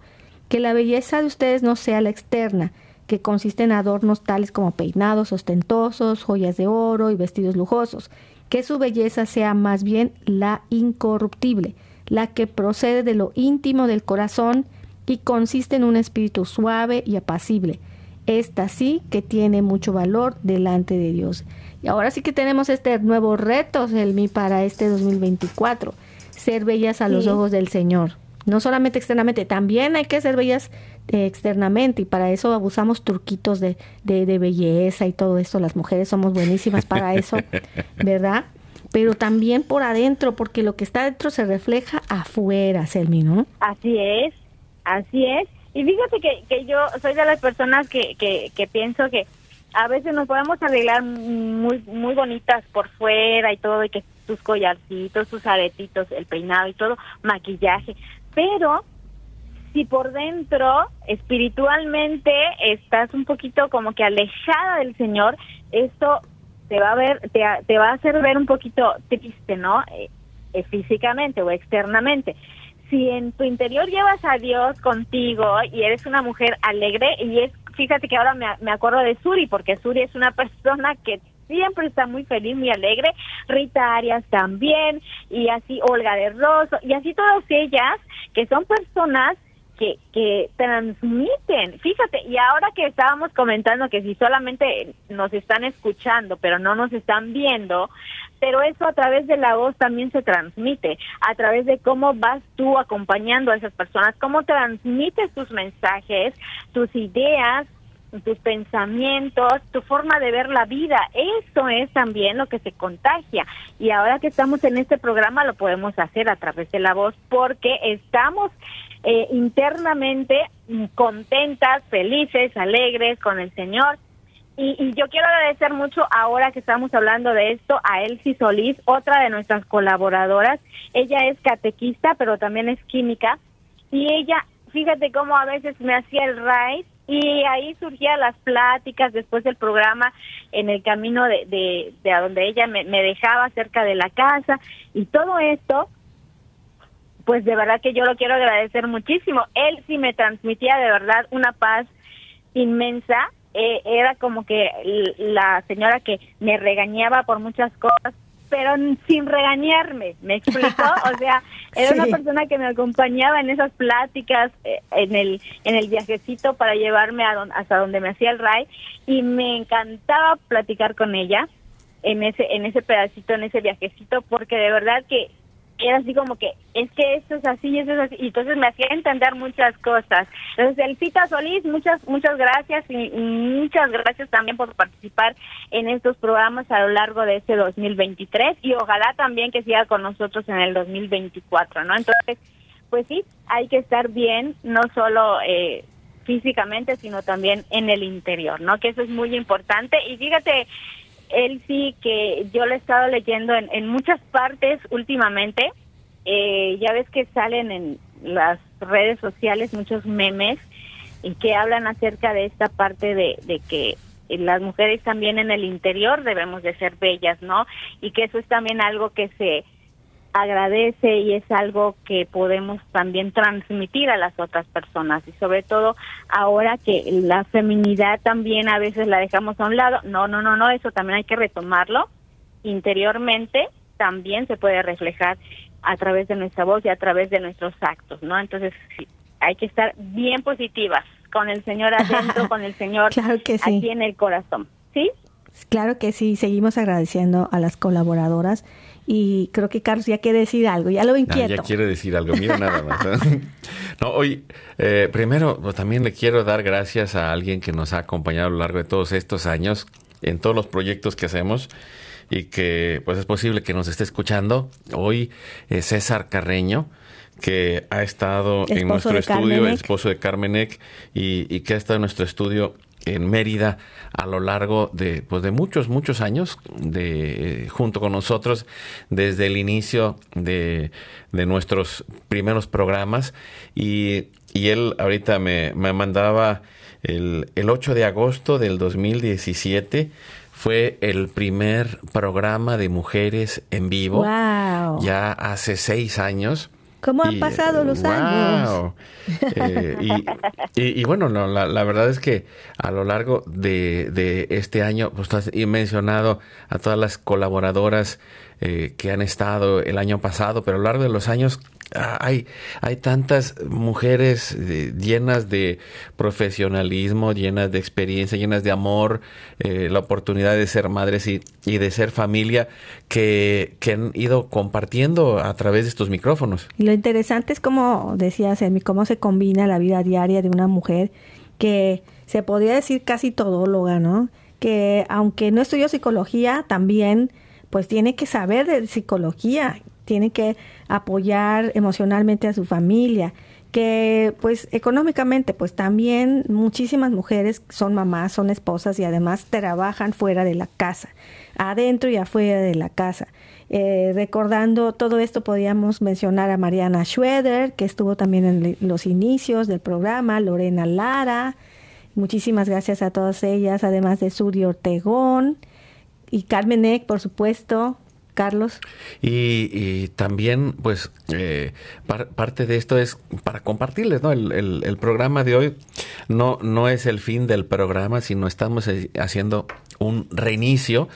Que la belleza de ustedes no sea la externa, que consiste en adornos tales como peinados ostentosos, joyas de oro y vestidos lujosos. Que su belleza sea más bien la incorruptible, la que procede de lo íntimo del corazón y consiste en un espíritu suave y apacible. Esta sí que tiene mucho valor delante de Dios. Y ahora sí que tenemos este nuevo reto, Selmi, para este 2024. Ser bellas a los ojos del Señor. No solamente externamente, también hay que ser bellas eh, externamente y para eso abusamos turquitos de, de, de belleza y todo esto. Las mujeres somos buenísimas para eso, [LAUGHS] ¿verdad? pero también por adentro, porque lo que está adentro se refleja afuera, Selmi, ¿no? Así es, así es. Y fíjate que, que yo soy de las personas que, que, que pienso que a veces nos podemos arreglar muy muy bonitas por fuera y todo, y que tus collarcitos, tus aretitos, el peinado y todo, maquillaje, pero si por dentro espiritualmente estás un poquito como que alejada del Señor, esto te va a ver, te, te va a hacer ver un poquito triste, ¿no? Eh, eh, físicamente o externamente. Si en tu interior llevas a Dios contigo y eres una mujer alegre, y es, fíjate que ahora me, me acuerdo de Suri, porque Suri es una [LAUGHS] persona que siempre está muy feliz, muy alegre, Rita Arias también, y así Olga de Rosso, y así todas ellas, que son personas que, que transmiten. Fíjate, y ahora que estábamos comentando que si solamente nos están escuchando, pero no nos están viendo, pero eso a través de la voz también se transmite, a través de cómo vas tú acompañando a esas personas, cómo transmites tus mensajes, tus ideas, tus pensamientos, tu forma de ver la vida. Eso es también lo que se contagia. Y ahora que estamos en este programa lo podemos hacer a través de la voz porque estamos eh, internamente contentas, felices, alegres con el Señor. Y, yo quiero agradecer mucho ahora que estamos hablando de esto a Elsie Solís, otra de nuestras colaboradoras. Ella es catequista, pero también es química. Y ella, fíjate cómo a veces me hacía el raíz y ahí surgían las pláticas después del programa en el camino de, de, de a donde ella me, me dejaba cerca de la casa y todo esto pues de verdad que yo lo quiero agradecer muchísimo. Él sí me transmitía de verdad una paz inmensa. Eh, era como que la señora que me regañaba por muchas cosas, pero sin regañarme, ¿me explicó? [LAUGHS] O sea, era una persona que me acompañaba en esas pláticas, eh, en el en el viajecito para llevarme a hasta donde me hacía el RAI y me encantaba platicar con ella en ese en ese pedacito, en ese viajecito, porque de verdad que era así como que es que esto es así, eso es así, y entonces me hacía entender muchas cosas. Entonces, Elfita Solís, muchas, muchas gracias y muchas gracias también por participar en estos programas a lo largo de este 2023 y ojalá también que siga con nosotros en el 2024, ¿no? Entonces, pues sí, hay que estar bien, no solo eh, físicamente, sino también en el interior, ¿no? Que eso es muy importante. Y fíjate, sí que yo lo he estado leyendo en, en muchas partes últimamente. Eh, ya ves que salen en las redes sociales muchos memes y que hablan acerca de esta parte de, de que las mujeres también en el interior debemos de ser bellas, ¿no? Y que eso es también algo que se agradece y es algo que podemos también transmitir a las otras personas y sobre todo ahora que la feminidad también a veces la dejamos a un lado, no, no, no, no, eso también hay que retomarlo interiormente, también se puede reflejar a través de nuestra voz y a través de nuestros actos, ¿no? Entonces hay que estar bien positivas con el Señor [LAUGHS] adentro, con el Señor aquí en el corazón, ¿sí? Claro que sí, seguimos agradeciendo a las colaboradoras y creo que Carlos ya quiere decir algo, ya lo inquieto. ya quiere decir algo, mira nada más. no, [LAUGHS] hoy, eh, primero, pues, también le quiero dar gracias a alguien que nos ha acompañado a lo largo de todos estos años en todos los proyectos que hacemos y que pues es posible que nos esté escuchando. Hoy César Carreño que ha estado en nuestro estudio, el esposo de Carmenek, y, y que ha estado en nuestro estudio en Mérida a lo largo de, pues de muchos, muchos años, de, junto con nosotros, desde el inicio de, de nuestros primeros programas. Y, y él ahorita me, me mandaba el, el 8 de agosto del 2017 fue el primer programa de mujeres en vivo. Ya hace seis años. ¿Cómo han pasado los años? Eh, y, [LAUGHS] bueno, la, verdad es que a lo largo de, este año, pues he mencionado a todas las colaboradoras eh, que han estado el año pasado, pero a lo largo de los años ah, hay, hay tantas mujeres eh, llenas de profesionalismo, llenas de experiencia, llenas de amor, eh, la oportunidad de ser madres y, de ser familia que, que, han ido compartiendo a través de estos micrófonos. Y lo interesante es como decías, Emi, cómo se combina la vida diaria de una mujer que se podría decir casi todóloga, ¿no? Que aunque no estudió psicología, también pues tiene que saber de psicología, tiene que apoyar emocionalmente a su familia, que pues económicamente pues también muchísimas mujeres son mamás, son esposas y además trabajan fuera de la casa, adentro y afuera de la casa. Eh, recordando todo esto podríamos mencionar a Mariana Schroeder, que estuvo también en los inicios del programa, Lorena Lara, muchísimas gracias a todas ellas, además de Suri Ortegón, y Carmen Eck, por supuesto, Carlos. Y, también, pues, eh, parte de esto es para compartirles, ¿no? El, programa de hoy no, no es el fin del programa, sino estamos eh, haciendo un reinicio.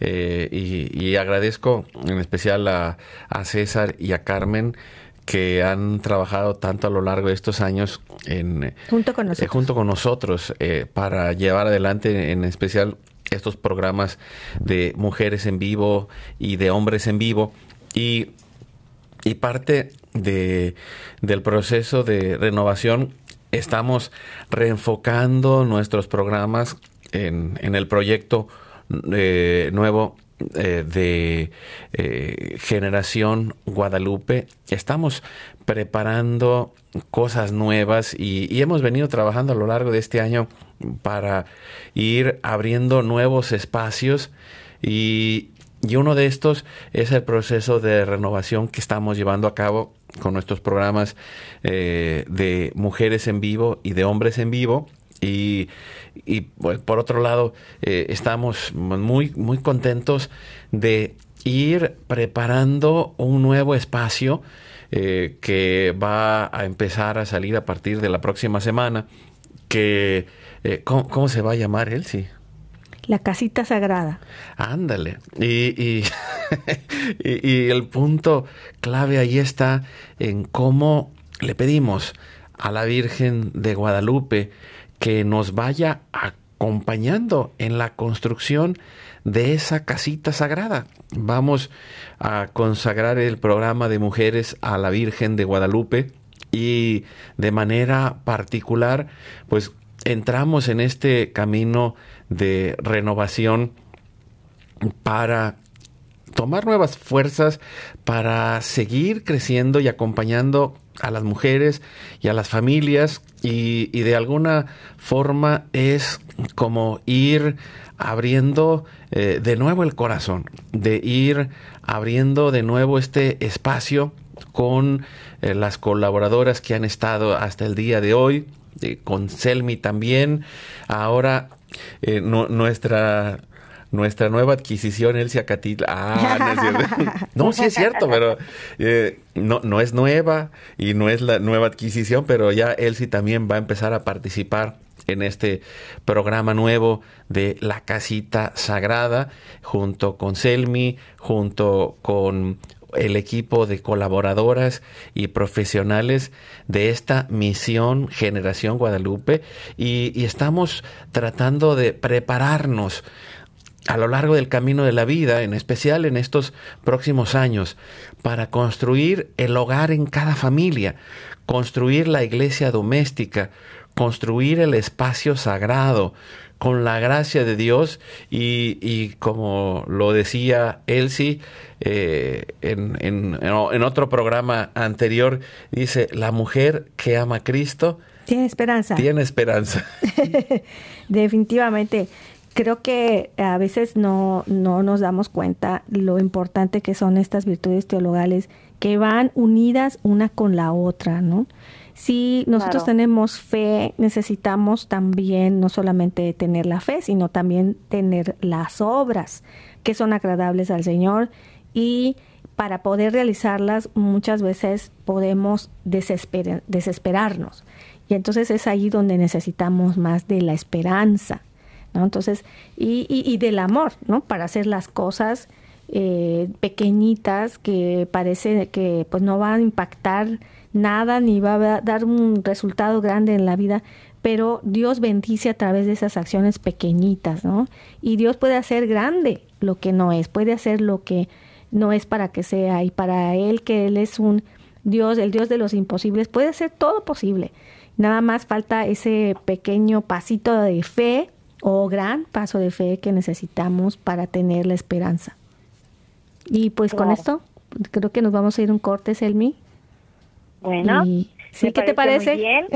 Eh, y, agradezco en especial a, César y a Carmen que han trabajado tanto a lo largo de estos años en, junto con nosotros, junto con nosotros para llevar adelante en especial estos programas de mujeres en vivo y de hombres en vivo. Y, y parte de, del proceso de renovación estamos reenfocando nuestros programas en, en el proyecto eh, nuevo eh, de eh, generación Guadalupe. Estamos preparando cosas nuevas y, hemos venido trabajando a lo largo de este año para ir abriendo nuevos espacios y, uno de estos es el proceso de renovación que estamos llevando a cabo con nuestros programas eh, de mujeres en vivo y de hombres en vivo. Y, pues, por otro lado, eh, estamos muy, muy contentos de ir preparando un nuevo espacio eh, que va a empezar a salir a partir de la próxima semana, que eh, ¿cómo, se va a llamar? Sí. La casita sagrada. Ándale. [LAUGHS] Y, y, el punto clave ahí está en cómo le pedimos a la Virgen de Guadalupe que nos vaya acompañando en la construcción de esa casita sagrada. Vamos a consagrar el programa de mujeres a la Virgen de Guadalupe y de manera particular, pues entramos en este camino de renovación para tomar nuevas fuerzas, para seguir creciendo y acompañando a las mujeres y a las familias y, de alguna forma es como ir abriendo eh, de nuevo el corazón, de ir abriendo de nuevo este espacio con eh, las colaboradoras que han estado hasta el día de hoy, con Selmi también. Ahora eh, nuestra nuestra nueva adquisición, Elsia Catitla. Ah, no es cierto. [LAUGHS] no, sí es cierto, pero eh, no, no es nueva y no es la nueva adquisición, pero ya Elsie también va a empezar a participar en este programa nuevo de La Casita Sagrada, junto con Selmi, junto con el equipo de colaboradoras y profesionales de esta misión Generación Guadalupe y, estamos tratando de prepararnos a lo largo del camino de la vida, en especial en estos próximos años, para construir el hogar en cada familia, construir la iglesia doméstica, construir el espacio sagrado, con la gracia de Dios y, como lo decía Elsie eh, en, en, otro programa anterior, dice, la mujer que ama a Cristo tiene esperanza. Tiene esperanza. [LAUGHS] Definitivamente. Creo que a veces no, no nos damos cuenta lo importante que son estas virtudes teologales que van unidas una con la otra, ¿no? Si nosotros tenemos fe, necesitamos también no solamente tener la fe, sino también tener las obras que son agradables al Señor y para poder realizarlas muchas veces podemos desesperarnos. Y entonces es ahí donde necesitamos más de la esperanza, ¿no? Entonces, y, y, y del amor, ¿no? Para hacer las cosas eh, pequeñitas que parece que pues no van a impactar nada ni va a dar un resultado grande en la vida, pero Dios bendice a través de esas acciones pequeñitas, ¿no? Y Dios puede hacer grande lo que no es, puede hacer lo que no es para que sea, y para Él que Él es un Dios, el Dios de los imposibles, puede hacer todo posible. Nada más falta ese pequeño pasito de fe o gran paso de fe que necesitamos para tener la esperanza. Y pues con esto creo que nos vamos a ir un corte, Selmi. Bueno. ¿Sí? ¿Qué te parece? Bien.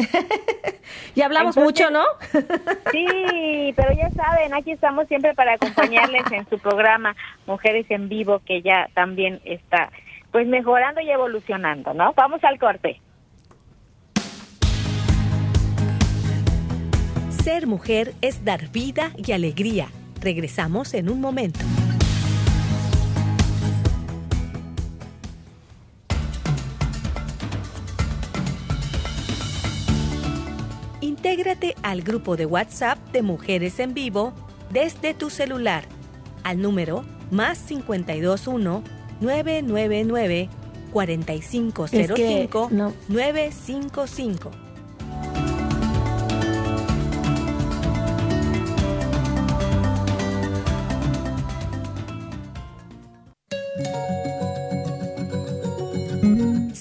[LAUGHS] ya hablamos mucho, ¿no? [LAUGHS] sí, pero ya saben, aquí estamos siempre para acompañarles en su programa Mujeres en Vivo, que ya también está pues mejorando y evolucionando, ¿no? Vamos al corte. Ser mujer es dar vida y alegría. Regresamos en un momento. Intégrate al grupo de WhatsApp de Mujeres en Vivo desde tu celular al número más 521 999 4505 955.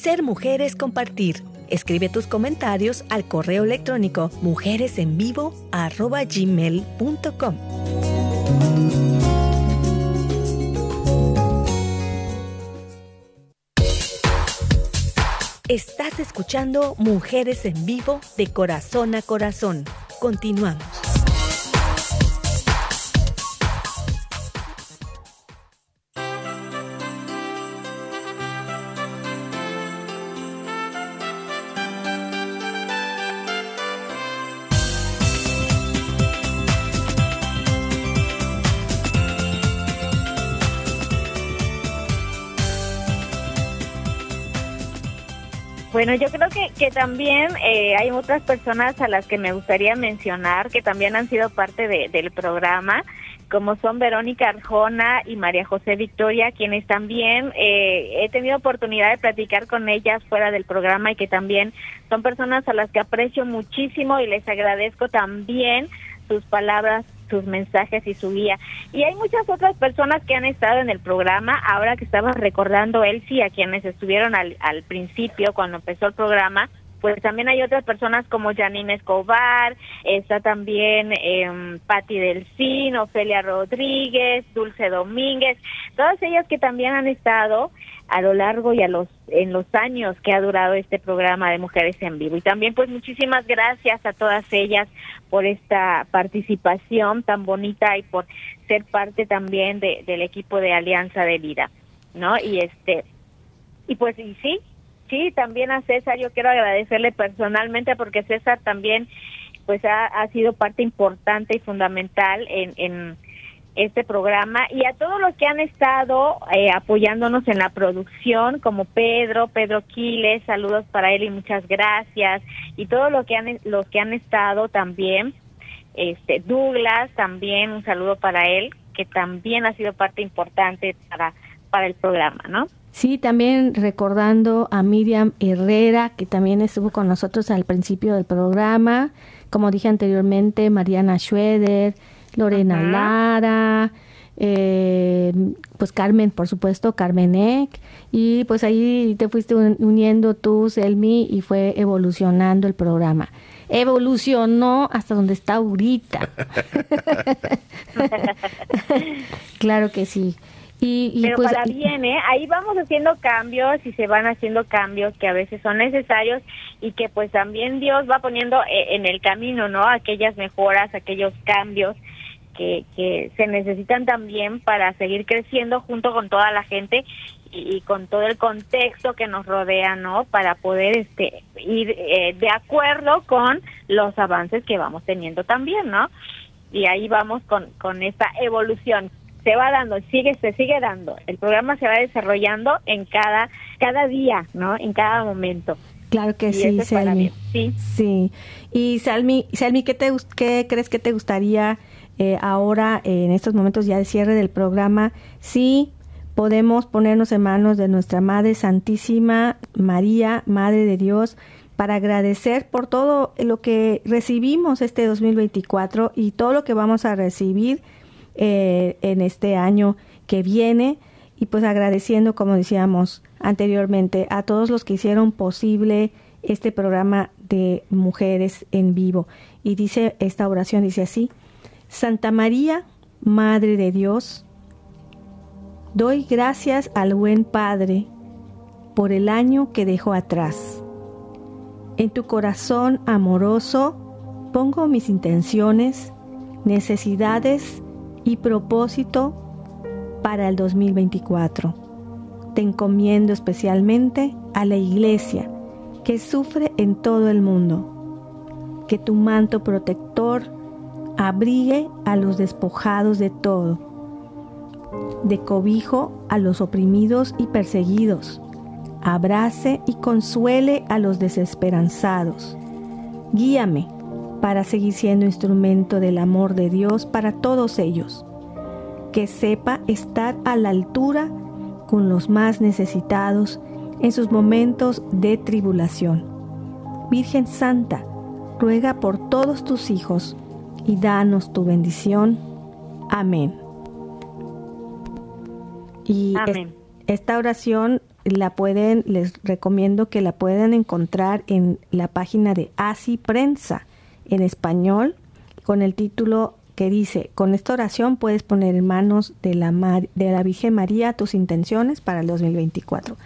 Ser mujer es compartir. Escribe tus comentarios al correo electrónico mujeresenvivo.gmail.com Estás escuchando Mujeres en Vivo de Corazón a Corazón. Continuamos. Bueno, yo creo que, que también eh, hay otras personas a las que me gustaría mencionar que también han sido parte del programa, como son Verónica Arjona y María José Victoria, quienes también eh, he tenido oportunidad de platicar con ellas fuera del programa y que también son personas a las que aprecio muchísimo y les agradezco también sus palabras sus mensajes y su guía. Y hay muchas otras personas que han estado en el programa, ahora que estaba recordando Elsie, a quienes estuvieron al, al principio, cuando empezó el programa, pues también hay otras personas como Janine Escobar, está también eh, Patti Delcín, Ofelia Rodríguez, Dulce Domínguez, todas ellas que también han estado a lo largo y a los en los años que ha durado este programa de Mujeres en Vivo. Y también pues muchísimas gracias a todas ellas por esta participación tan bonita y por ser parte también de, del equipo de Alianza de Vida, ¿no? Y este y pues y sí, sí, también a César yo quiero agradecerle personalmente porque César también pues ha, ha sido parte importante y fundamental en, en este programa y a todos los que han estado eh, apoyándonos en la producción, como Pedro, Pedro Quiles, saludos para él y muchas gracias, y todos los que han, los que han estado también, este Douglas también, un saludo para él, que también ha sido parte importante para, para el programa, ¿no? Sí, también recordando a Miriam Herrera, que también estuvo con nosotros al principio del programa, como dije anteriormente, Mariana Schroeder, Lorena Lara, eh, pues Carmen, por supuesto, Carmen Eck, y pues ahí te fuiste uniendo tú, Selmi, y fue evolucionando el programa. Evolucionó hasta donde está ahorita. [LAUGHS] claro que sí. Y, Pero pues, para bien, ¿eh? Ahí vamos haciendo cambios y se van haciendo cambios que a veces son necesarios y que pues también Dios va poniendo eh, en el camino, ¿no? Aquellas mejoras, aquellos cambios que, se necesitan también para seguir creciendo junto con toda la gente y, con todo el contexto que nos rodea, ¿no? Para poder este ir eh, de acuerdo con los avances que vamos teniendo también, ¿no? Y ahí vamos con, con esta evolución. Se va dando, sigue, se sigue dando. El programa se va desarrollando en cada, cada día, ¿no? En cada momento. Claro que sí, Salmi. Sí. sí. Y Salmi, Salmi ¿qué, te, ¿qué crees que te gustaría eh, ahora en estos momentos ya de cierre del programa, sí podemos ponernos en manos de nuestra Madre Santísima María, Madre de Dios, para agradecer por todo lo que recibimos este 2024 y todo lo que vamos a recibir eh, en este año que viene. Y pues agradeciendo, como decíamos anteriormente, a todos los que hicieron posible este programa de mujeres en vivo. Y dice esta oración, dice así, Santa María, Madre de Dios, doy gracias al buen Padre por el año que dejó atrás en tu corazón amoroso pongo mis intenciones, necesidades y propósito para el 2024. Te encomiendo especialmente a la iglesia que sufre en todo el mundo. Que tu manto protector abrigue a los despojados de todo, de cobijo a los oprimidos y perseguidos abrace y consuele a los desesperanzados. Guíame para seguir siendo instrumento del amor de Dios para todos ellos. Que sepa estar a la altura con los más necesitados en sus momentos de tribulación. Virgen Santa, ruega por todos tus hijos y danos tu bendición. Amén. Y esta oración la pueden, les recomiendo que la puedan encontrar en la página de Así Prensa en español con el título que dice, con esta oración puedes poner en manos de la, de la Virgen María tus intenciones para el 2024.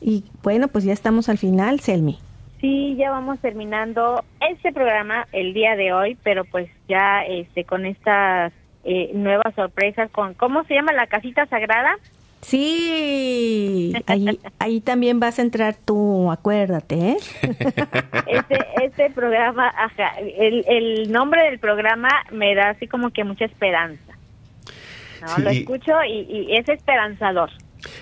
Y bueno, pues ya estamos al final, Selmi. Sí, ya vamos terminando este programa el día de hoy, pero pues ya este con estas eh, nuevas sorpresas con, ¿cómo se llama la casita sagrada? Sí, [LAUGHS] ahí, ahí también vas a entrar tú, acuérdate, ¿eh? [LAUGHS] Este, este programa, ajá, el, el nombre del programa me da así como que mucha esperanza. ¿no? Lo escucho y, es esperanzador.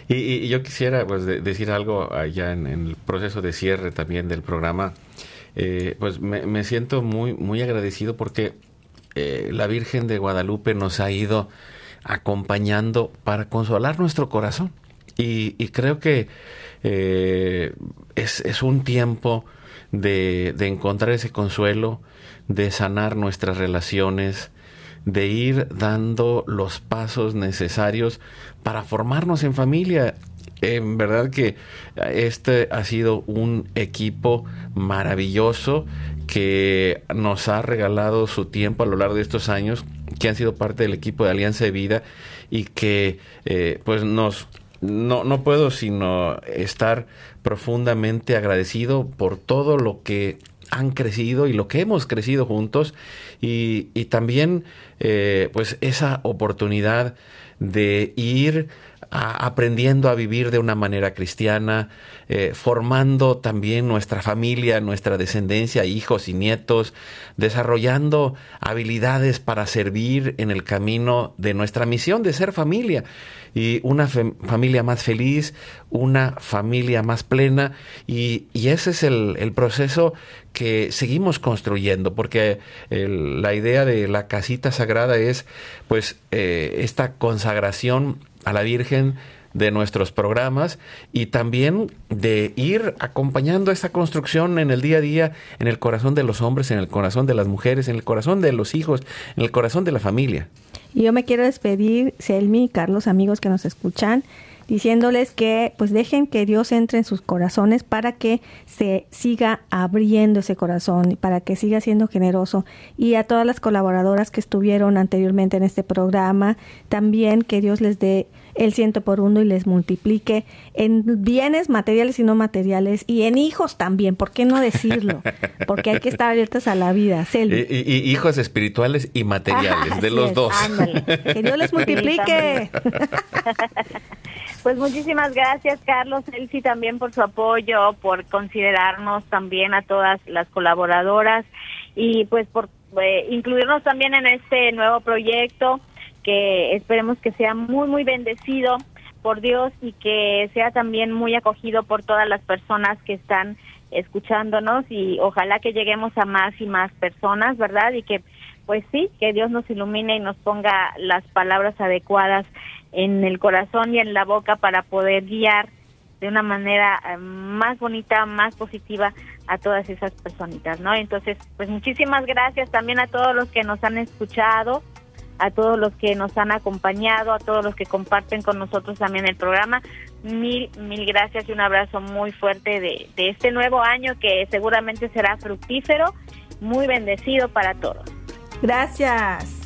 Y, yo quisiera pues decir algo allá en, el proceso de cierre también del programa. Eh, pues me, siento muy, muy agradecido porque eh, la Virgen de Guadalupe nos ha ido acompañando para consolar nuestro corazón. Y, creo que eh, es, un tiempo de, encontrar ese consuelo, de sanar nuestras relaciones, de ir dando los pasos necesarios para formarnos en familia. En verdad que este ha sido un equipo maravilloso que nos ha regalado su tiempo a lo largo de estos años que han sido parte del equipo de Alianza de Vida y que eh, pues nos no, no puedo sino estar profundamente agradecido por todo lo que han crecido y lo que hemos crecido juntos y, y también eh, pues esa oportunidad de ir aprendiendo a vivir de una manera cristiana, eh, formando también nuestra familia, nuestra descendencia, hijos y nietos, desarrollando habilidades para servir en el camino de nuestra misión de ser familia. Y una familia más feliz, una familia más plena. Y, ese es el, proceso que seguimos construyendo porque la idea de la casita sagrada es pues eh, esta consagración a la Virgen de nuestros programas y también de ir acompañando esta construcción en el día a día, en el corazón de los hombres, en el corazón de las mujeres, en el corazón de los hijos, en el corazón de la familia. Y yo me quiero despedir, Selmi Carlos, amigos que nos escuchan, diciéndoles que pues dejen que Dios entre en sus corazones para que se siga abriendo ese corazón, para que siga siendo generoso. Y a todas las colaboradoras que estuvieron anteriormente en este programa, también que Dios les dé el ciento por uno y les multiplique en bienes materiales y no materiales y en hijos también, ¿por qué no decirlo? Porque hay que estar abiertos a la vida. Y, hijos espirituales y materiales, de los dos. Que Dios les multiplique. [LAUGHS] Pues muchísimas gracias, Carlos, Elsie, también por su apoyo, por considerarnos también a todas las colaboradoras y pues por eh, incluirnos también en este nuevo proyecto que esperemos que sea muy, muy bendecido por Dios y que sea también muy acogido por todas las personas que están escuchándonos y ojalá que lleguemos a más y más personas, ¿verdad? Y que pues sí, que Dios nos ilumine y nos ponga las palabras adecuadas en el corazón y en la boca para poder guiar de una manera eh, más bonita, más positiva a todas esas personitas, ¿no? Entonces, pues muchísimas gracias también a todos los que nos han escuchado, a todos los que nos han acompañado, a todos los que comparten con nosotros también el programa. Mil, mil gracias y un abrazo muy fuerte de, de este nuevo año que seguramente será fructífero, muy bendecido para todos. Gracias.